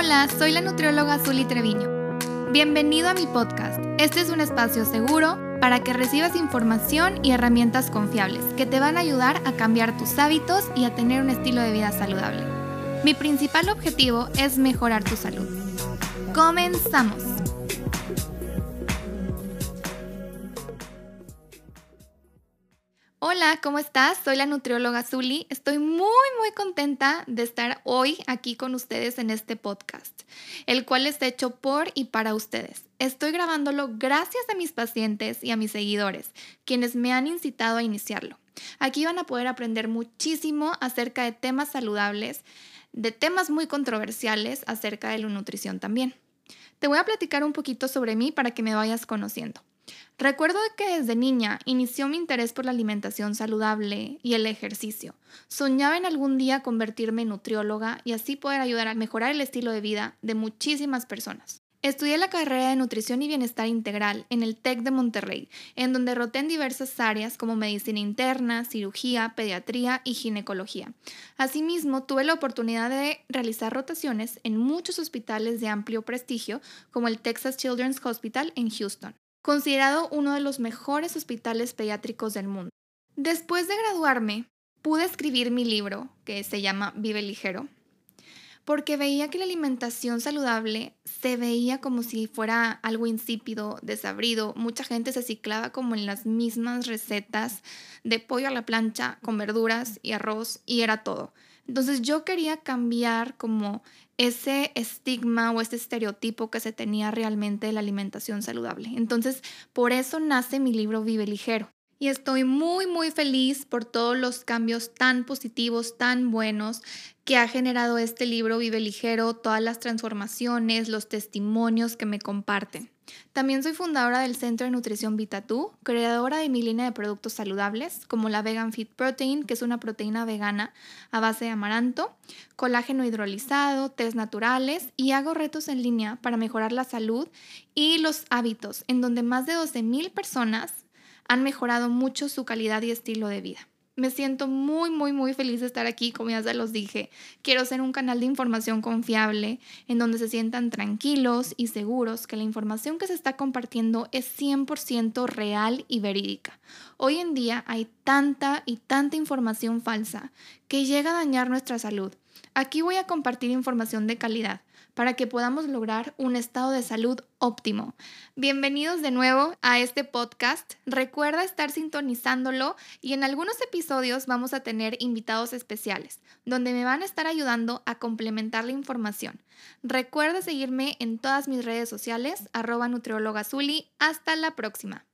Hola, soy la nutrióloga Zuli Treviño. Bienvenido a mi podcast. Este es un espacio seguro para que recibas información y herramientas confiables que te van a ayudar a cambiar tus hábitos y a tener un estilo de vida saludable. Mi principal objetivo es mejorar tu salud. Comenzamos. Hola, ¿cómo estás? Soy la nutrióloga Zuli. Estoy muy, muy contenta de estar hoy aquí con ustedes en este podcast, el cual está hecho por y para ustedes. Estoy grabándolo gracias a mis pacientes y a mis seguidores, quienes me han incitado a iniciarlo. Aquí van a poder aprender muchísimo acerca de temas saludables, de temas muy controversiales acerca de la nutrición también. Te voy a platicar un poquito sobre mí para que me vayas conociendo. Recuerdo que desde niña inició mi interés por la alimentación saludable y el ejercicio. Soñaba en algún día convertirme en nutrióloga y así poder ayudar a mejorar el estilo de vida de muchísimas personas. Estudié la carrera de nutrición y bienestar integral en el TEC de Monterrey, en donde roté en diversas áreas como medicina interna, cirugía, pediatría y ginecología. Asimismo, tuve la oportunidad de realizar rotaciones en muchos hospitales de amplio prestigio, como el Texas Children's Hospital en Houston considerado uno de los mejores hospitales pediátricos del mundo. Después de graduarme, pude escribir mi libro, que se llama Vive Ligero, porque veía que la alimentación saludable se veía como si fuera algo insípido, desabrido. Mucha gente se ciclaba como en las mismas recetas de pollo a la plancha con verduras y arroz y era todo. Entonces yo quería cambiar como ese estigma o ese estereotipo que se tenía realmente de la alimentación saludable. Entonces, por eso nace mi libro Vive Ligero. Y estoy muy, muy feliz por todos los cambios tan positivos, tan buenos que ha generado este libro Vive Ligero, todas las transformaciones, los testimonios que me comparten. También soy fundadora del Centro de Nutrición VitaTú, creadora de mi línea de productos saludables, como la Vegan Fit Protein, que es una proteína vegana a base de amaranto, colágeno hidrolizado, test naturales y hago retos en línea para mejorar la salud y los hábitos, en donde más de 12.000 personas han mejorado mucho su calidad y estilo de vida. Me siento muy, muy, muy feliz de estar aquí, como ya se los dije. Quiero ser un canal de información confiable, en donde se sientan tranquilos y seguros que la información que se está compartiendo es 100% real y verídica. Hoy en día hay tanta y tanta información falsa que llega a dañar nuestra salud. Aquí voy a compartir información de calidad para que podamos lograr un estado de salud óptimo. Bienvenidos de nuevo a este podcast. Recuerda estar sintonizándolo y en algunos episodios vamos a tener invitados especiales, donde me van a estar ayudando a complementar la información. Recuerda seguirme en todas mis redes sociales, arroba nutriologazuli. Hasta la próxima.